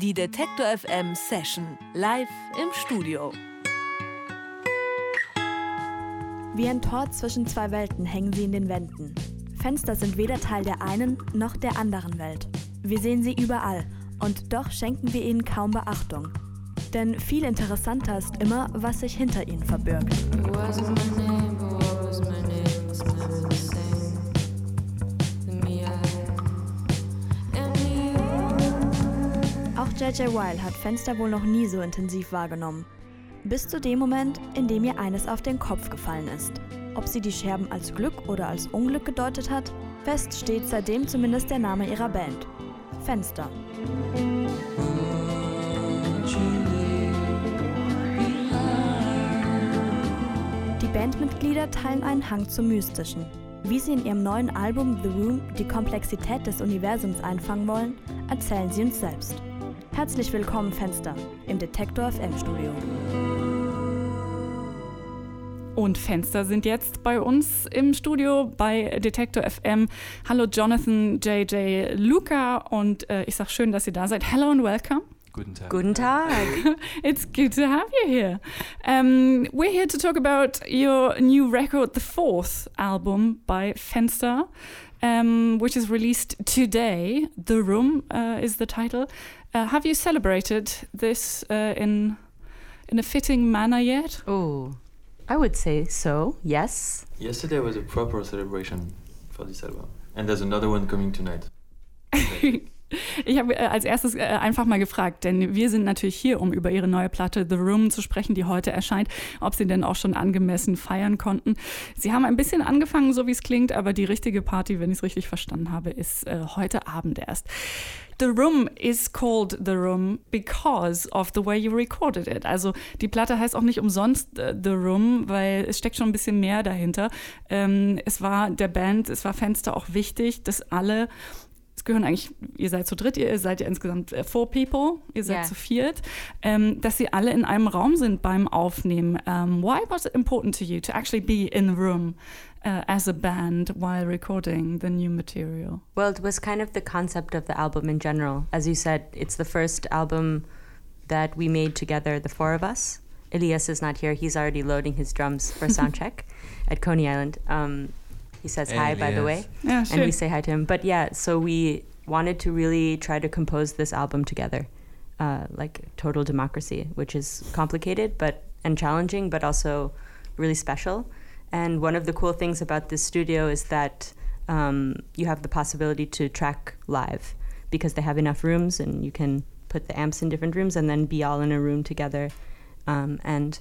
Die Detektor FM Session live im Studio. Wie ein Tor zwischen zwei Welten hängen sie in den Wänden. Fenster sind weder Teil der einen noch der anderen Welt. Wir sehen sie überall und doch schenken wir ihnen kaum Beachtung. Denn viel interessanter ist immer, was sich hinter ihnen verbirgt. J.J. Weil hat Fenster wohl noch nie so intensiv wahrgenommen. Bis zu dem Moment, in dem ihr eines auf den Kopf gefallen ist. Ob sie die Scherben als Glück oder als Unglück gedeutet hat, fest steht seitdem zumindest der Name ihrer Band. Fenster. Die Bandmitglieder teilen einen Hang zum Mystischen. Wie sie in ihrem neuen Album The Room die Komplexität des Universums einfangen wollen, erzählen sie uns selbst. Herzlich willkommen, Fenster, im Detektor FM Studio. Und Fenster sind jetzt bei uns im Studio bei Detektor FM. Hallo Jonathan, JJ, Luca und äh, ich sage schön, dass ihr da seid. Hello and welcome. Guten Tag. Guten Tag. it's good to have you here. Um, we're here to talk about your new record, the fourth album by Fenster, um, which is released today. The Room uh, is the title. Uh, have you celebrated this uh, in in a fitting manner yet? Oh, I would say so. Yes. Yesterday was a proper celebration for this album. And there's another one coming tonight. Ich habe äh, als erstes äh, einfach mal gefragt, denn wir sind natürlich hier, um über ihre neue Platte The Room zu sprechen, die heute erscheint, ob sie denn auch schon angemessen feiern konnten. Sie haben ein bisschen angefangen, so wie es klingt, aber die richtige Party, wenn ich es richtig verstanden habe, ist äh, heute Abend erst. The Room is called The Room because of the way you recorded it. Also die Platte heißt auch nicht umsonst The Room, weil es steckt schon ein bisschen mehr dahinter. Ähm, es war der Band, es war Fenster auch wichtig, dass alle es gehören eigentlich, ihr seid zu dritt, ihr seid ja insgesamt äh, four people, ihr seid Yeah. zu viert, ähm, dass sie alle in einem Raum sind beim Aufnehmen. Um, why was it important to you to actually be in the room uh, as a band while recording the new material? Well, it was kind of the concept of the album in general. As you said, it's the first album that we made together, the four of us. Elias is not here. He's already loading his drums for soundcheck at Coney Island. Um, he says hi, by the way. Elias. Ja, and we say hi to him. But yeah, so we wanted to really try to compose this album together, uh, like total democracy, which is complicated but and challenging, but also really special. And one of the cool things about this studio is that um, you have the possibility to track live because they have enough rooms and you can put the amps in different rooms and then be all in a room together um, and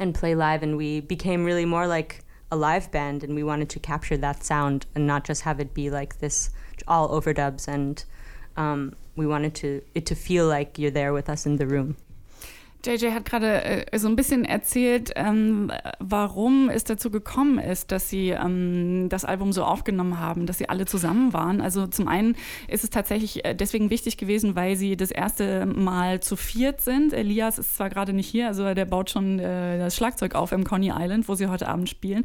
and play live and we became really more like a live band and we wanted to capture that sound and not just have it be like this all overdubs and um, we wanted to it to feel like you're there with us in the room JJ hat gerade äh, so ein bisschen erzählt, ähm, warum es dazu gekommen ist, dass sie ähm, das Album so aufgenommen haben, dass sie alle zusammen waren. Also zum einen ist es tatsächlich äh, deswegen wichtig gewesen, weil sie das erste Mal zu viert sind. Elias ist zwar gerade nicht hier, also der baut schon äh, das Schlagzeug auf im Coney Island, wo sie heute Abend spielen.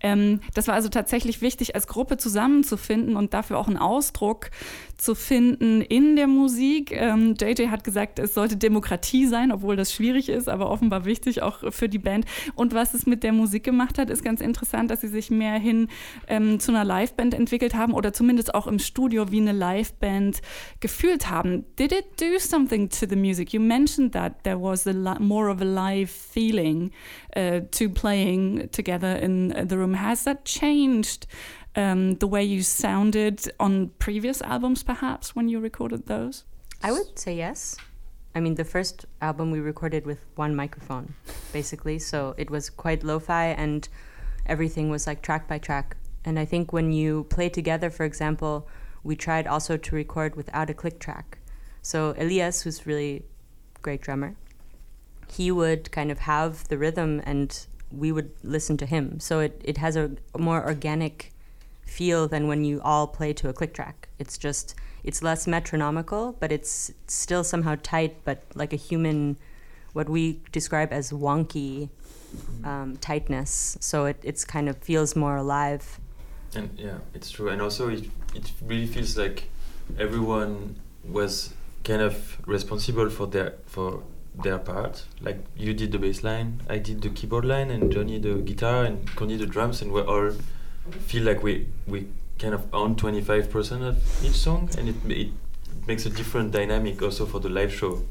Ähm, das war also tatsächlich wichtig, als Gruppe zusammenzufinden und dafür auch einen Ausdruck zu finden in der Musik. Ähm, JJ hat gesagt, es sollte Demokratie sein, obwohl das schwierig ist, aber offenbar wichtig auch für die Band. Und was es mit der Musik gemacht hat, ist ganz interessant, dass sie sich mehr hin ähm, zu einer Liveband entwickelt haben oder zumindest auch im Studio wie eine Liveband gefühlt haben. Did it do something to the music? You mentioned that there was a more of a live feeling uh, to playing together in the room. Has that changed? um, the way you sounded on previous albums, perhaps when you recorded those? i would say yes i mean the first album we recorded with one microphone basically so it was quite lo-fi and everything was like track by track and i think when you play together for example we tried also to record without a click track so elias who's really great drummer he would kind of have the rhythm and we would listen to him. So it, it has a, more organic feel than when you all play to a click track. It's just, it's less metronomical, but it's still somehow tight, but like a human, what we describe as wonky um, tightness. So it it's kind of feels more alive. And yeah, it's true. And also, it, it really feels like everyone was kind of responsible for their for their part. Like you did the bass line, I did the keyboard line, and Johnny the guitar, and Connie the drums, and we all feel like we we kind of own 25% of each song, and it, it makes a different dynamic also for the live show.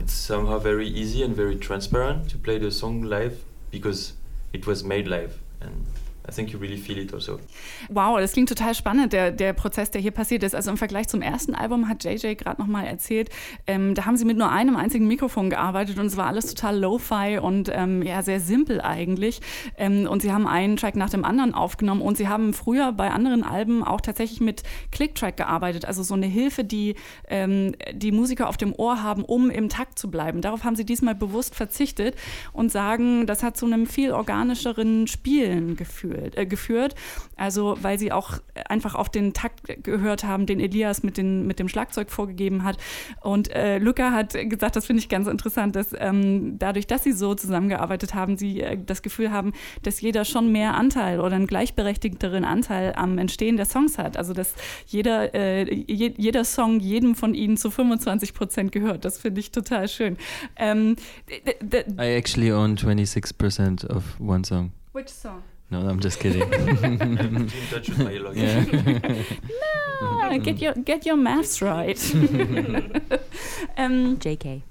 It's somehow very easy and very transparent to play the song live because it was made live, and I think you really feel it also. Wow, das klingt total spannend, der, der Prozess, der hier passiert ist. Also im Vergleich zum ersten Album hat JJ gerade nochmal erzählt, ähm, da haben sie mit nur einem einzigen Mikrofon gearbeitet und es war alles total lo-fi und ähm, ja, sehr simpel eigentlich. Ähm, und sie haben einen Track nach dem anderen aufgenommen und sie haben früher bei anderen Alben auch tatsächlich mit Click-Track gearbeitet, also so eine Hilfe, die ähm, die Musiker auf dem Ohr haben, um im Takt zu bleiben. Darauf haben sie diesmal bewusst verzichtet und sagen, das hat zu einem viel organischeren Spielen geführt geführt, äh, geführt. Also weil sie auch einfach auf den Takt gehört haben, den Elias mit, den, mit dem Schlagzeug vorgegeben hat. Und äh, Luca hat gesagt, das finde ich ganz interessant, dass ähm, dadurch, dass sie so zusammengearbeitet haben, sie äh, das Gefühl haben, dass jeder schon mehr Anteil oder einen gleichberechtigteren Anteil am Entstehen der Songs hat. Also dass jeder, äh, je, jeder Song jedem von ihnen zu 25 Prozent gehört. Das finde ich total schön. Um, I actually own 26% of one song. Which song? No, I'm just kidding. in touch with my lawyer. yeah. no, get your get your maths right. um, JK.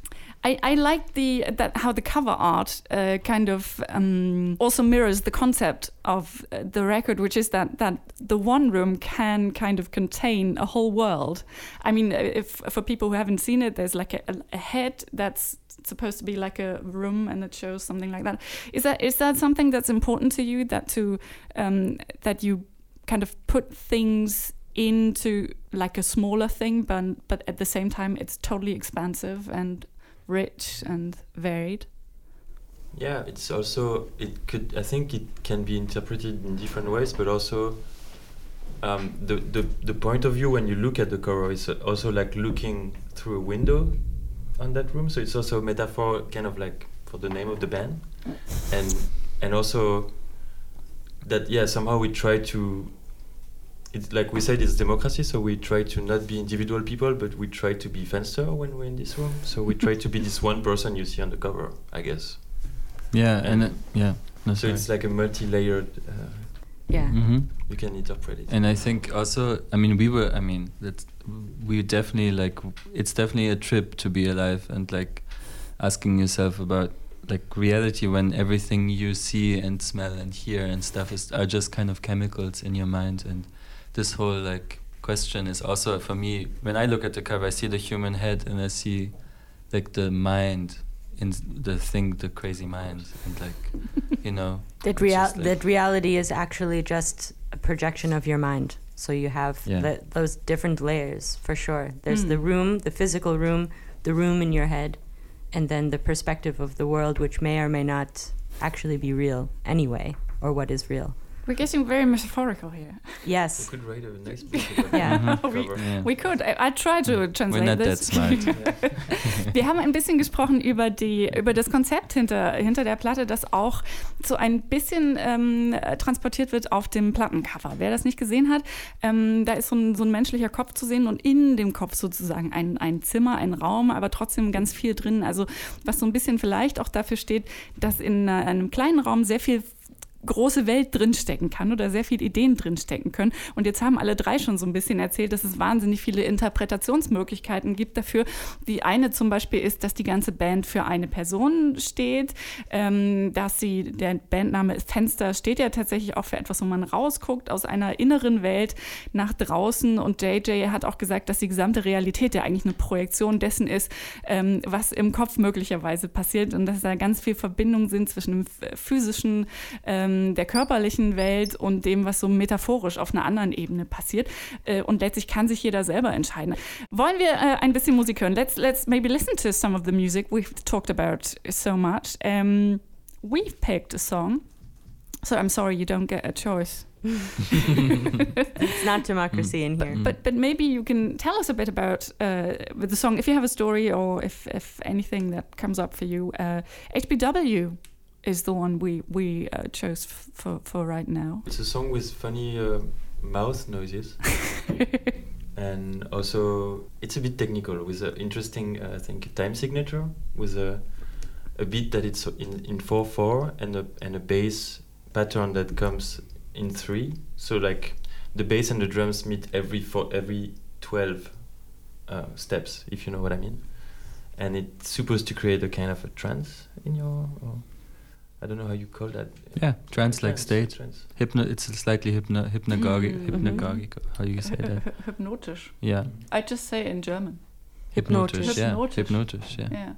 I, I like the that how the cover art uh, kind of um, also mirrors the concept of uh, the record, which is that that the one room can kind of contain a whole world. I mean, uh, if for people who haven't seen it, there's like a, a head that's supposed to be like a room and it shows something like that. Is that is that something that's important to you? That to um, that you kind of put things into like a smaller thing, but but at the same time it's totally expansive and rich and varied. Yeah, it's also it could I think it can be interpreted in different ways, but also um, the, the the point of view when you look at the cover is also like looking through a window on that room. So it's also a metaphor, kind of like for the name of the band, and and also that yeah somehow we try to. It's like we said, it's democracy, so we try to not be individual people, but we try to be Fenster when we're in this room. So we try to be this one person you see on the cover, I guess. Yeah, and, And- it, yeah. No, so sorry. it's like a multi-layered. Uh, Yeah. hmm you can interpret it. And I think also, I mean, we were, I mean, that's, we definitely like, it's definitely a trip to be alive and like asking yourself about like reality when everything you see and smell and hear and stuff is are just kind of chemicals in your mind. And this whole like question is also for me, when I look at the cover, I see the human head and I see like the mind in the thing, the crazy mind. And like, you know, That, It's real like- that reality is actually just a projection of your mind. So you have Yeah. the, those different layers for sure. There's the Mm. room, the physical room, the room in your head, and then the perspective of the world, which may or may not actually be real anyway, or what is real. We're getting very metaphorical here. We Yes. could write a nice book Yeah. that we, cover. yeah. we could. I, I try to we're translate not that this. smart. Wir haben ein bisschen gesprochen über, die, über das Konzept hinter, hinter der Platte, das auch so ein bisschen ähm, transportiert wird auf dem Plattencover. Wer das nicht gesehen hat, ähm, da ist so ein, so ein menschlicher Kopf zu sehen und in dem Kopf sozusagen ein, ein Zimmer, ein Raum, aber trotzdem ganz viel drin. Also was so ein bisschen vielleicht auch dafür steht, dass in äh, einem kleinen Raum sehr viel große Welt drinstecken kann oder sehr viele Ideen drinstecken können. Und jetzt haben alle drei schon so ein bisschen erzählt, dass es wahnsinnig viele Interpretationsmöglichkeiten gibt dafür. Die eine zum Beispiel ist, dass die ganze Band für eine Person steht, ähm, dass sie, der Bandname Fenster steht ja tatsächlich auch für etwas, wo man rausguckt aus einer inneren Welt nach draußen. Und JJ hat auch gesagt, dass die gesamte Realität ja eigentlich eine Projektion dessen ist, ähm, was im Kopf möglicherweise passiert und dass da ganz viel Verbindungen sind zwischen dem physischen, ähm, der körperlichen Welt und dem, was so metaphorisch auf einer anderen Ebene passiert. Äh, und letztlich kann sich jeder selber entscheiden. Wollen wir äh, ein bisschen Musik hören? Let's, let's maybe listen to some of the music we've talked about so much. Um, we've picked a song. So I'm sorry you don't get a choice. It's not democracy in here. But but maybe you can tell us a bit about uh, with the song if you have a story or if if anything that comes up for you. Uh, HBW is the one we we uh, chose f- for for right now. It's a song with funny uh, mouth noises. and also it's a bit technical with an interesting, uh, I think, time signature with a a beat that it's in in four four and a and a bass pattern that comes in three. So like the bass and the drums meet every four every twelve uh, steps, if you know what I mean. And it's supposed to create a kind of a trance in your. Or, I don't know how you call that. Yeah, trance-like state. Trance. Hypno. It's slightly hypno hypnagogic. Mm. Hypnagogic. How do you say that? Hypnotisch. Yeah. I just say in German. Hypnotisch. Yeah. Hypnotisch. Hypnotisch. Yeah.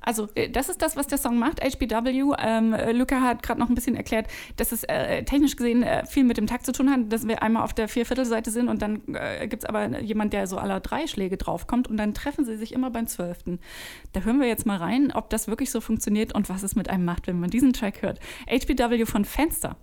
Also, äh, das ist das, was der Song macht, HBW. Ähm, äh, Luca hat gerade noch ein bisschen erklärt, dass es äh, technisch gesehen äh, viel mit dem Takt zu tun hat, dass wir einmal auf der Vierviertelseite sind und dann äh, gibt es aber jemand, der so aller drei Schläge draufkommt und dann treffen sie sich immer beim Zwölften. Da hören wir jetzt mal rein, ob das wirklich so funktioniert und was es mit einem macht, wenn man diesen Track hört. HBW von Fenster.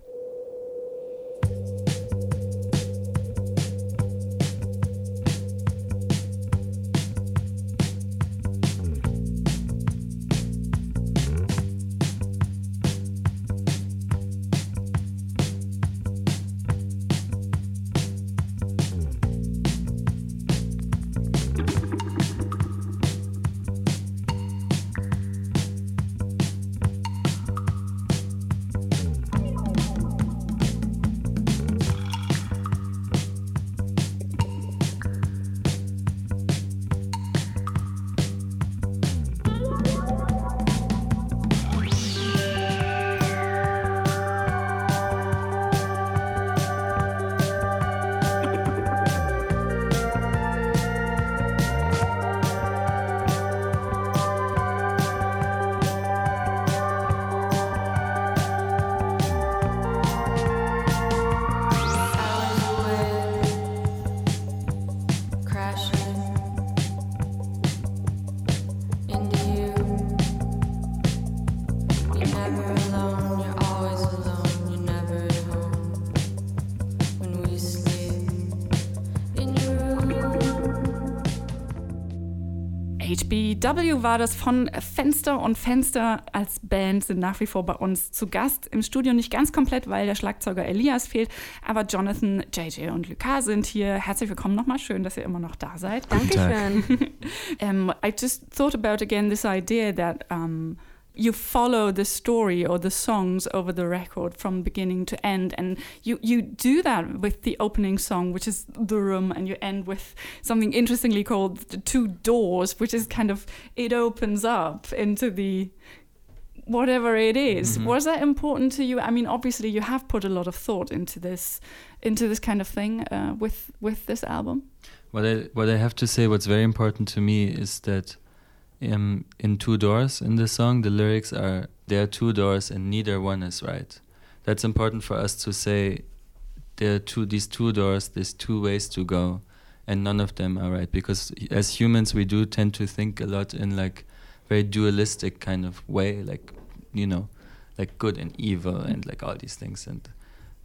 HBW war das von Fenster und Fenster als Band sind nach wie vor bei uns zu Gast im Studio. Nicht ganz komplett, weil der Schlagzeuger Elias fehlt, aber Jonathan, JJ und Lucas sind hier. Herzlich willkommen nochmal. Schön, dass ihr immer noch da seid. Dankeschön. um, I just thought about again this idea that um, you follow the story or the songs over the record from beginning to end and you you do that with the opening song which is the room and you end with something interestingly called the two doors which is kind of it opens up into the whatever it is. Mhm. was that important to you i mean obviously you have put a lot of thought into this into this kind of thing uh, with with this album What I what I have to say, what's very important to me is that um, in two doors in the song, the lyrics are there are two doors and neither one is right. That's important for us to say. There are two these two doors. There's two ways to go, and none of them are right because as humans we do tend to think a lot in like very dualistic kind of way, like you know, like good and evil and like all these things and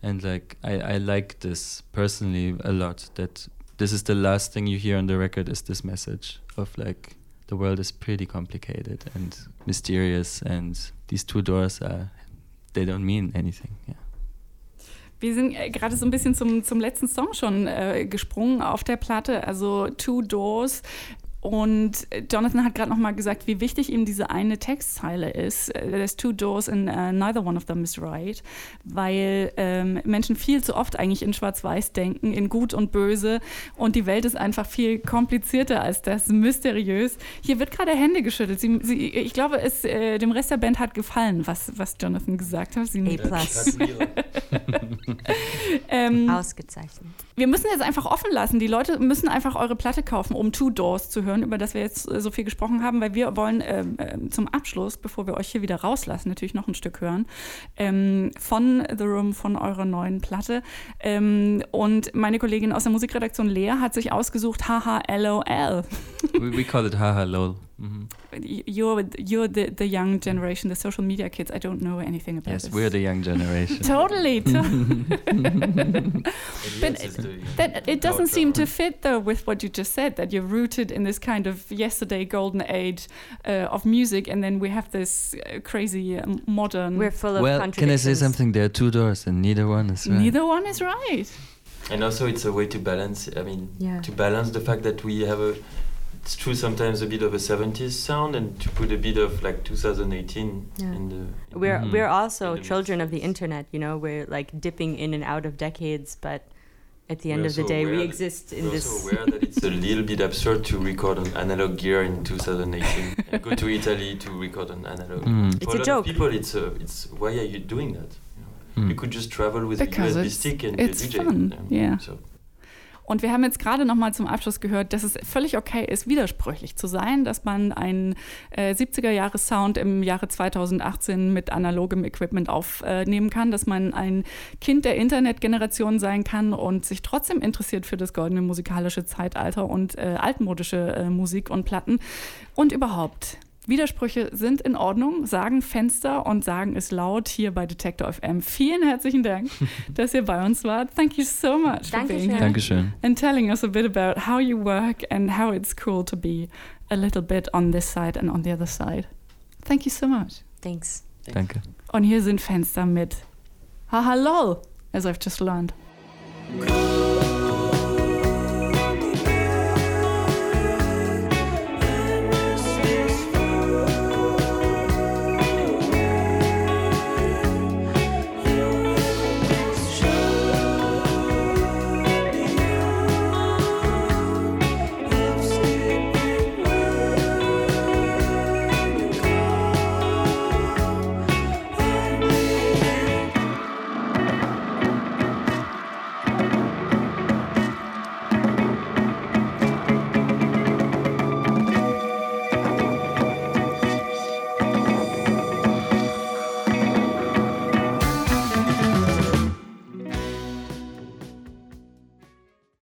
and like I, I like this personally a lot that this is the last thing you hear on the record is this message of like the world is pretty complicated and mysterious and these two doors are they don't mean anything yeah Wir sind äh, gerade so ein bisschen zum, zum letzten Song schon äh, gesprungen auf der Platte, also Two Doors. Und Jonathan hat gerade noch mal gesagt, wie wichtig ihm diese eine Textzeile ist. Äh, There's two doors and uh, neither one of them is right. Weil ähm, Menschen viel zu oft eigentlich in Schwarz-Weiß denken, in Gut und Böse. Und die Welt ist einfach viel komplizierter als das, mysteriös. Hier wird gerade Hände geschüttelt. Sie, sie, ich glaube, es äh, dem Rest der Band hat gefallen, was, was Jonathan gesagt hat. Sie, A plus. ähm, Ausgezeichnet. wir müssen jetzt einfach offen lassen. Die Leute müssen einfach eure Platte kaufen, um Two Doors zu hören, über das wir jetzt äh, so viel gesprochen haben, weil wir wollen ähm, zum Abschluss, bevor wir euch hier wieder rauslassen, natürlich noch ein Stück hören ähm, von The Room, von eurer neuen Platte. Ähm, und meine Kollegin aus der Musikredaktion Lea hat sich ausgesucht HHLOL. we, we call it haha lol hmm You're, you're the, the young generation, the social media kids. I don't know anything about yes this. we're the young generation Totally. to- But is That it doesn't seem to fit though with what you just said that you're rooted in this kind of yesterday golden age uh, of music, and then we have this uh, crazy um, modern. We're full of well can I say something there are two doors and neither one is right Neither one is right. And also, it's a way to balance. I mean, Yeah. to balance the fact that we have a. It's true sometimes a bit of a 70s sound, and to put a bit of like 2018 Yeah. in the. in We're Mhm. we're also children mix. of the internet, you know. We're like dipping in and out of decades, but at the We're end of the day, we that- exist in We're this. also aware that it's a little bit absurd to record on analog gear in 2018 and go to Italy to record on analog. Mm. It's For a lot joke. Of people, it's a, it's why are you doing that? You, know? Mm. you could just travel with Because a USB stick and it's be a DJ. fun, yeah. So Und wir haben jetzt gerade noch mal zum Abschluss gehört, dass es völlig okay ist, widersprüchlich zu sein, dass man einen äh, 70er-Jahres-Sound im Jahre 2018 mit analogem Equipment aufnehmen kann, dass man ein Kind der Internetgeneration sein kann und sich trotzdem interessiert für das goldene musikalische Zeitalter und äh, altmodische äh, Musik und Platten und überhaupt. Widersprüche sind in Ordnung, sagen Fenster und sagen es laut hier bei Detector FM. Vielen herzlichen Dank, dass ihr bei uns wart. Thank you so much for being Dankeschön. here Dankeschön. and telling us a bit about how you work and how it's cool to be a little bit on this side and on the other side. Thank you so much. Thanks. Danke. Und hier sind Fenster mit Haha lol, as I've just learned. Cool.